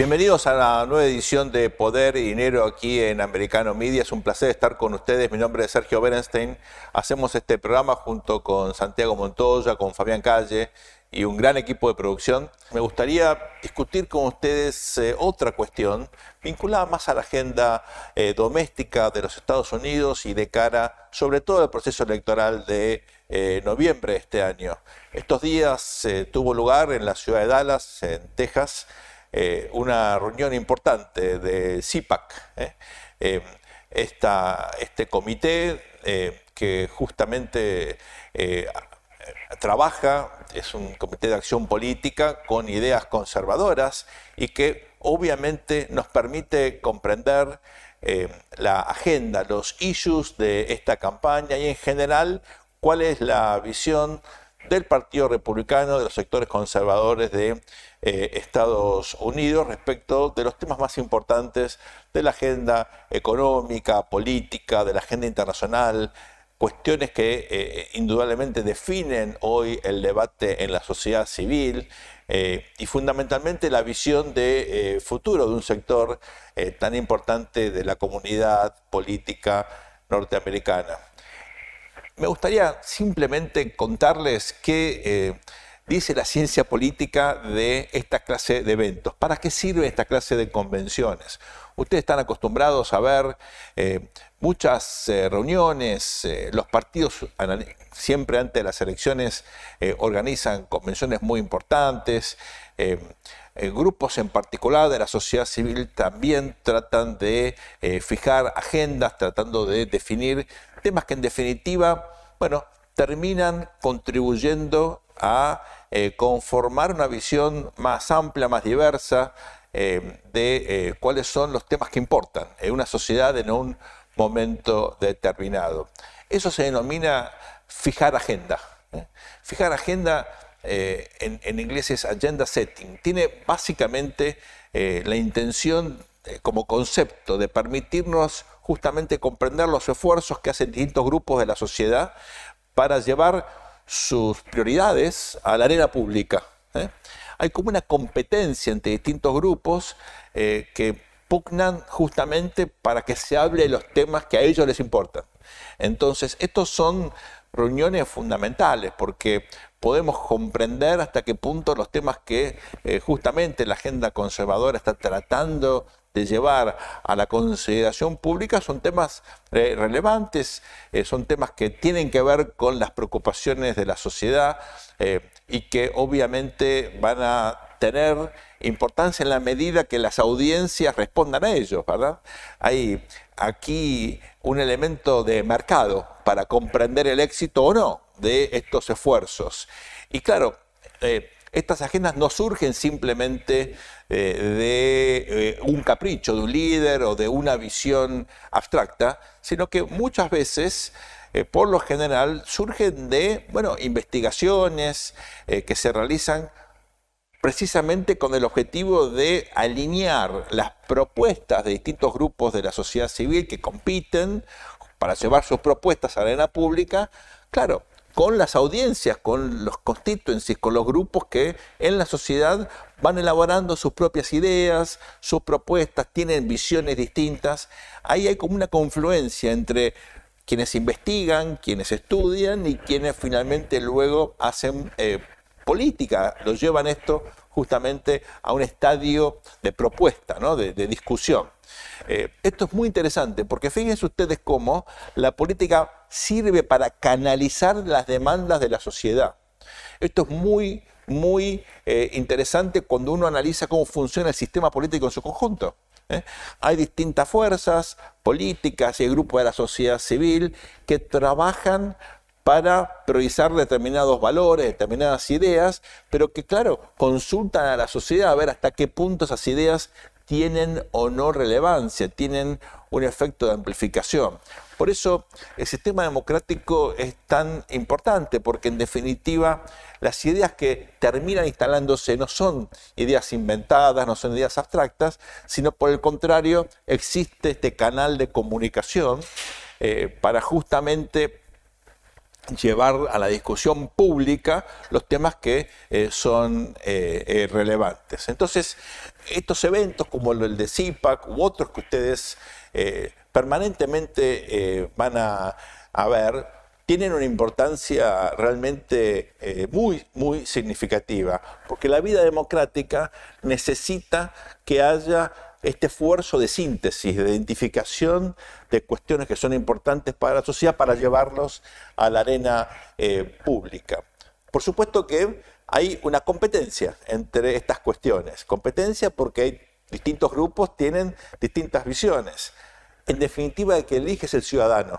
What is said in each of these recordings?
Bienvenidos a la nueva edición de Poder y Dinero aquí en Americano Media. Es un placer estar con ustedes. Mi nombre es Sergio Berenstein. Hacemos este programa junto con Santiago Montoya, con Fabián Calle y un gran equipo de producción. Me gustaría discutir con ustedes eh, otra cuestión vinculada más a la agenda eh, doméstica de los Estados Unidos y de cara sobre todo al proceso electoral de eh, noviembre de este año. Estos días tuvo lugar en la ciudad de Dallas, en Texas, eh, una reunión importante de CIPAC, ¿eh? Eh, este comité que justamente trabaja, es un comité de acción política con ideas conservadoras y que obviamente nos permite comprender la agenda, los issues de esta campaña y en general cuál es la visión del Partido Republicano, de los sectores conservadores de eh, Estados Unidos respecto de los temas más importantes de la agenda económica, política, de la agenda internacional, cuestiones que eh, indudablemente definen hoy el debate en la sociedad civil eh, y fundamentalmente la visión de futuro de un sector tan importante de la comunidad política norteamericana. Me gustaría simplemente contarles qué eh, dice la ciencia política de esta clase de eventos. ¿Para qué sirve esta clase de convenciones? Ustedes están acostumbrados a ver eh, muchas eh, reuniones, los partidos siempre antes de las elecciones organizan convenciones muy importantes, grupos en particular de la sociedad civil también tratan de fijar agendas, tratando de definir temas que en definitiva, bueno, terminan contribuyendo a eh, conformar una visión más amplia, más diversa eh, de eh, cuáles son los temas que importan en una sociedad en un momento determinado. Eso se denomina fijar agenda. Fijar agenda en, en, inglés es agenda setting. Tiene básicamente la intención como concepto de permitirnos justamente comprender los esfuerzos que hacen distintos grupos de la sociedad para llevar sus prioridades a la arena pública. ¿eh? Hay como una competencia entre distintos grupos eh, que pugnan justamente para que se hable de los temas que a ellos les importan. Entonces, estos son reuniones fundamentales porque podemos comprender hasta qué punto los temas que eh, justamente la agenda conservadora está tratando de llevar a la consideración pública son temas eh, relevantes, eh, son temas que tienen que ver con las preocupaciones de la sociedad y que obviamente van a tener importancia en la medida que las audiencias respondan a ellos, ¿verdad? Hay aquí un elemento de mercado para comprender el éxito o no de estos esfuerzos. Y claro, eh, estas agendas no surgen simplemente eh, de eh, un capricho de un líder o de una visión abstracta, sino que muchas veces por lo general surgen de bueno, investigaciones que se realizan precisamente con el objetivo de alinear las propuestas de distintos grupos de la sociedad civil que compiten para llevar sus propuestas a la arena pública, claro, con las audiencias, con los constituencies, con los grupos que en la sociedad van elaborando sus propias ideas, sus propuestas, tienen visiones distintas. Ahí hay como una confluencia entre quienes investigan, quienes estudian y quienes finalmente luego hacen eh, política, lo llevan esto justamente a un estadio de propuesta, de, discusión. Eh, esto es muy interesante porque fíjense ustedes cómo la política sirve para canalizar las demandas de la sociedad. Esto es muy, muy eh, interesante cuando uno analiza cómo funciona el sistema político en su conjunto. ¿eh? Hay distintas fuerzas políticas y grupos de la sociedad civil que trabajan para priorizar determinados valores, determinadas ideas, pero que, claro, consultan a la sociedad a ver hasta qué punto esas ideas tienen o no relevancia, tienen un efecto de amplificación. Por eso el sistema democrático es tan importante, porque en definitiva las ideas que terminan instalándose no son ideas inventadas, no son ideas abstractas, sino por el contrario existe este canal de comunicación eh, para justamente llevar a la discusión pública los temas que eh, son eh, relevantes. Entonces, estos eventos como el de CIPAC u otros que ustedes permanentemente eh, van a, ver, tienen una importancia realmente eh, muy, muy significativa, porque la vida democrática necesita que haya este esfuerzo de síntesis, de identificación de cuestiones que son importantes para la sociedad para llevarlos a la arena eh, pública. Por supuesto que hay una competencia entre estas cuestiones, competencia porque distintos grupos tienen distintas visiones en definitiva el que elige es el ciudadano.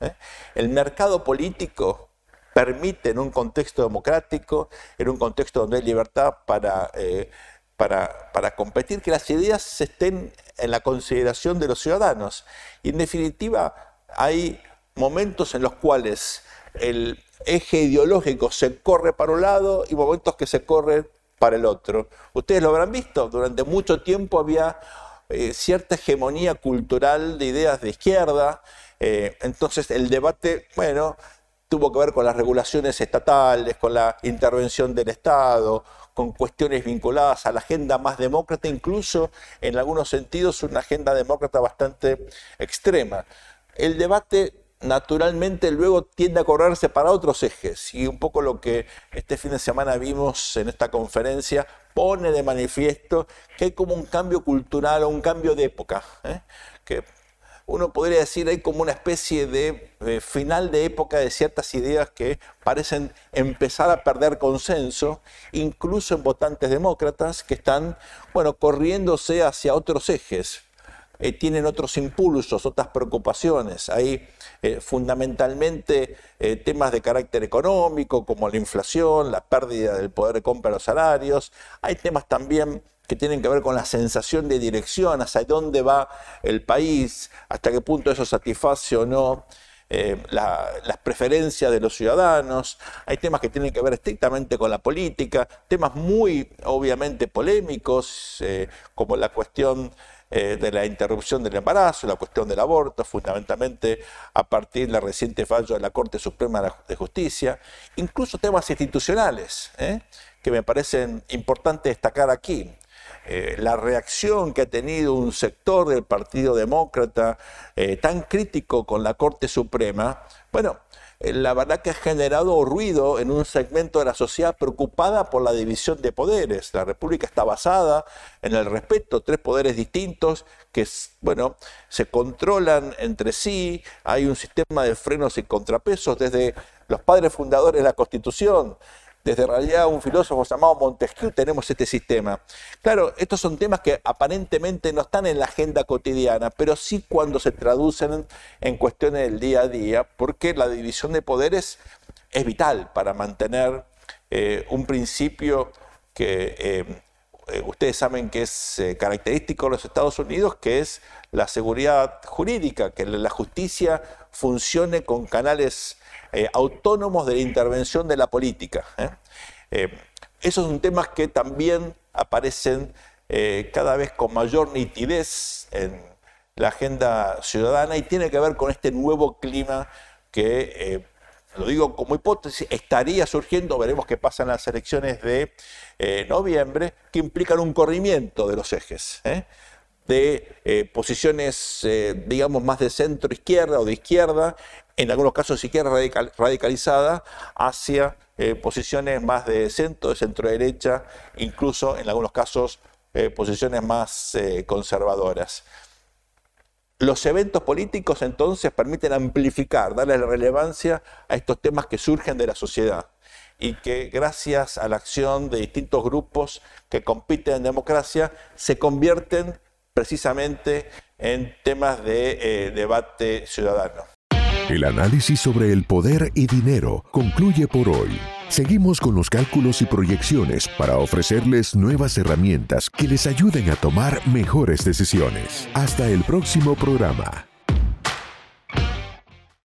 ¿eh? El mercado político permite en un contexto democrático, en un contexto donde hay libertad para, eh, para, para, competir, que las ideas estén en la consideración de los ciudadanos. Y en definitiva hay momentos en los cuales el eje ideológico se corre para un lado y momentos que se corren para el otro. Ustedes lo habrán visto, durante mucho tiempo había eh, cierta hegemonía cultural de ideas de izquierda. Eh, entonces el debate, bueno, tuvo que ver con las regulaciones estatales, con la intervención del Estado, con cuestiones vinculadas a la agenda más demócrata, incluso en algunos sentidos una agenda demócrata bastante extrema. El debate naturalmente luego tiende a correrse para otros ejes y un poco lo que este fin de semana vimos en esta conferencia pone de manifiesto que hay como un cambio cultural o un cambio de época, ¿eh? que uno podría decir hay como una especie de final de época de ciertas ideas que parecen empezar a perder consenso, incluso en votantes demócratas que están, bueno, corriéndose hacia otros ejes, eh, tienen otros impulsos, otras preocupaciones. Hay eh, fundamentalmente eh, temas de carácter económico, como la inflación, la pérdida del poder de compra de los salarios. Hay temas también que tienen que ver con la sensación de dirección, hacia dónde va el país, hasta qué punto eso satisface o no las preferencias de los ciudadanos, hay temas que tienen que ver estrictamente con la política, temas muy obviamente polémicos, como la cuestión eh, de la interrupción del embarazo, la cuestión del aborto, fundamentalmente a partir del reciente fallo de la Corte Suprema de Justicia, incluso temas institucionales, ¿eh? que me parecen importantes destacar aquí. Eh, la reacción que ha tenido un sector del Partido Demócrata tan crítico con la Corte Suprema, bueno, la verdad que ha generado ruido en un segmento de la sociedad preocupada por la división de poderes. La República está basada en el respeto, tres poderes distintos que, bueno, se controlan entre sí, hay un sistema de frenos y contrapesos desde los padres fundadores de la Constitución, desde realidad un filósofo llamado Montesquieu tenemos este sistema. Claro, estos son temas que aparentemente no están en la agenda cotidiana, pero sí cuando se traducen en cuestiones del día a día, porque la división de poderes es vital para mantener eh, un principio que eh, eh, ustedes saben que es característico de los Estados Unidos, que es la seguridad jurídica, que la justicia funcione con canales eh, autónomos de intervención de la política. ¿eh? Eh, esos son temas que también aparecen cada vez con mayor nitidez en la agenda ciudadana y tiene que ver con este nuevo clima que, lo digo como hipótesis, estaría surgiendo, veremos qué pasa en las elecciones de noviembre, que implican un corrimiento de los ejes de posiciones, digamos, más de centro izquierda o de izquierda en algunos casos siquiera radicalizada, hacia eh, posiciones más de centro, de centro derecha, incluso en algunos casos eh, posiciones más eh, conservadoras. Los eventos políticos entonces permiten amplificar, darle relevancia a estos temas que surgen de la sociedad y que gracias a la acción de distintos grupos que compiten en democracia se convierten precisamente en temas de debate ciudadano. El análisis sobre el poder y dinero concluye por hoy. Seguimos con los cálculos y proyecciones para ofrecerles nuevas herramientas que les ayuden a tomar mejores decisiones. Hasta el próximo programa.